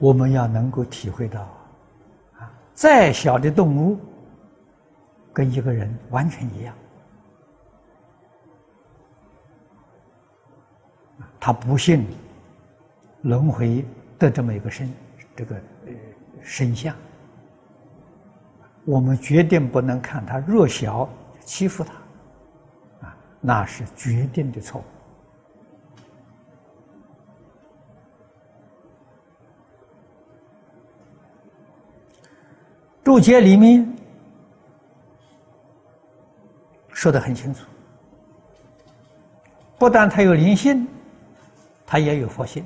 我们要能够体会到，啊，再小的动物，跟一个人完全一样，他不信轮回的这么一个身，这个呃身相，我们决定不能看他弱小欺负他，啊，那是决定的错误。注解里面说的很清楚，不但他有灵性，他也有佛性。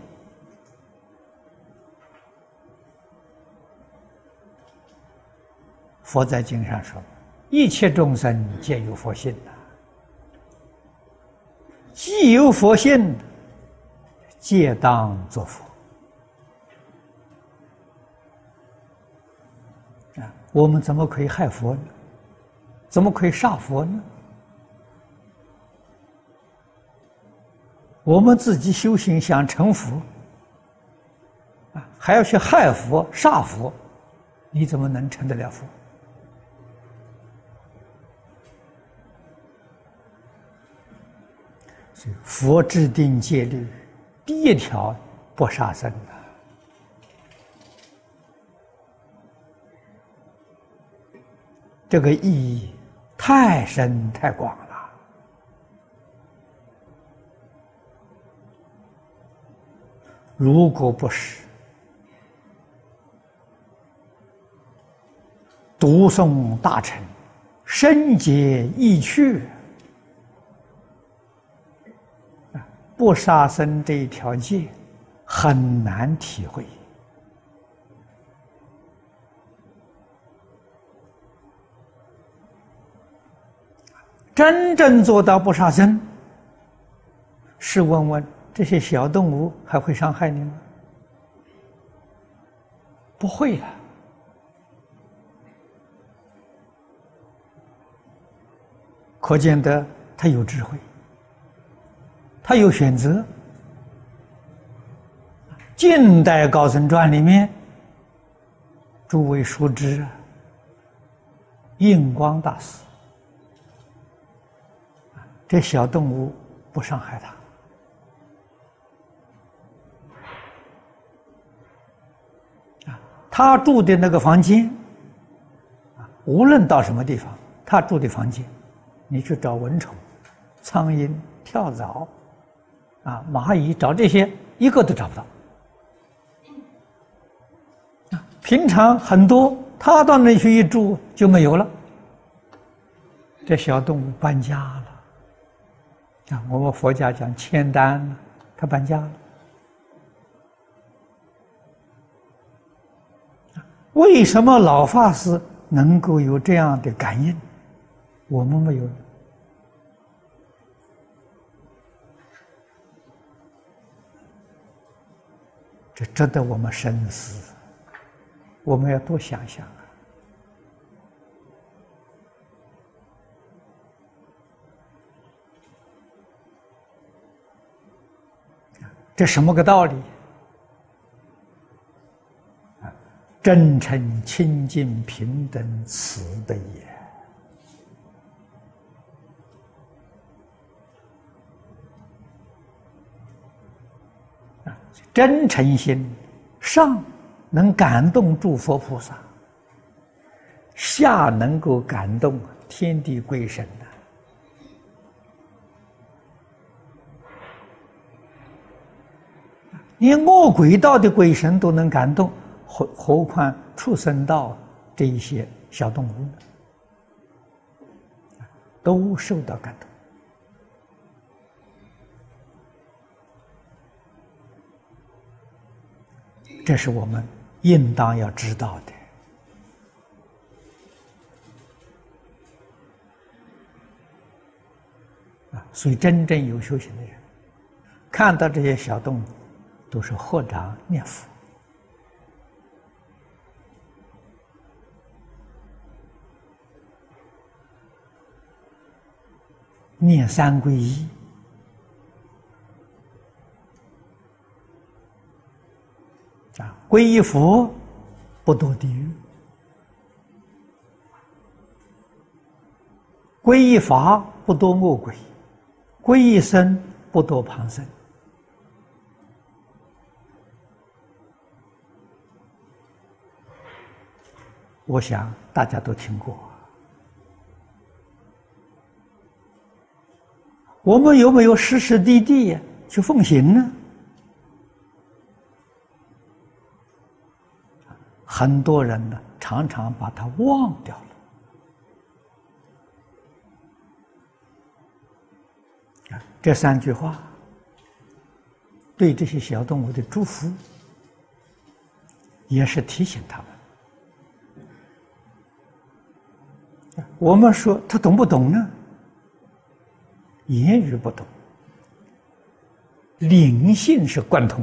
佛在经上说：“一切众生皆有佛性呐，既有佛性，皆当作佛。”我们怎么可以害佛呢？怎么可以杀佛呢？我们自己修行想成佛，啊，还要去害佛、杀佛，你怎么能成得了佛？所以佛制定戒律，第一条不杀生这个意义太深太广了。如果不是读诵大臣深解意趣，不杀生这一条戒很难体会。真正做到不杀生，试问问这些小动物还会伤害你吗？不会了。可见得他有智慧，他有选择。近代高僧传里面，诸位熟知啊印光大师。这小动物不伤害它啊！他住的那个房间啊，无论到什么地方，他住的房间，你去找蚊虫、苍蝇、跳蚤啊、蚂蚁，找这些一个都找不到啊。平常很多，他到那去一住就没有了。这小动物搬家了。啊，我们佛家讲签单，他搬家了。为什么老法师能够有这样的感应，我们没有？这值得我们深思，我们要多想想。这什么个道理？真诚、清净、平等、慈悲也。啊，真诚心上能感动诸佛菩萨，下能够感动天地鬼神的。连恶鬼道的鬼神都能感动，何何况畜生道这一些小动物呢？都受到感动。这是我们应当要知道的啊！所以，真正有修行的人，看到这些小动物。都是合掌念佛，念三皈依，啊，皈依佛不堕地狱，皈依法不堕恶鬼，皈依僧不堕旁生。我想大家都听过。我们有没有实实地地去奉行呢？很多人呢，常常把它忘掉了。这三句话对这些小动物的祝福，也是提醒他们。我们说他懂不懂呢？言语不懂，灵性是贯通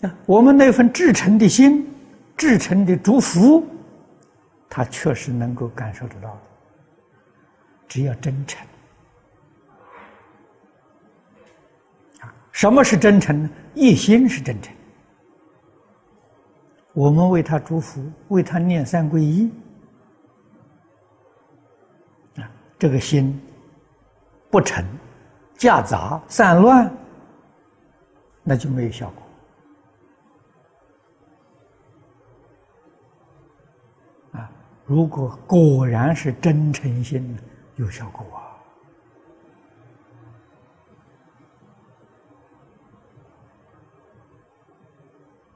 的。啊，我们那份至诚的心、至诚的祝福，他确实能够感受得到的。只要真诚，啊，什么是真诚呢？一心是真诚。我们为他祝福，为他念三皈依，啊，这个心不成、夹杂、散乱，那就没有效果。啊，如果果然是真诚心，有效果啊。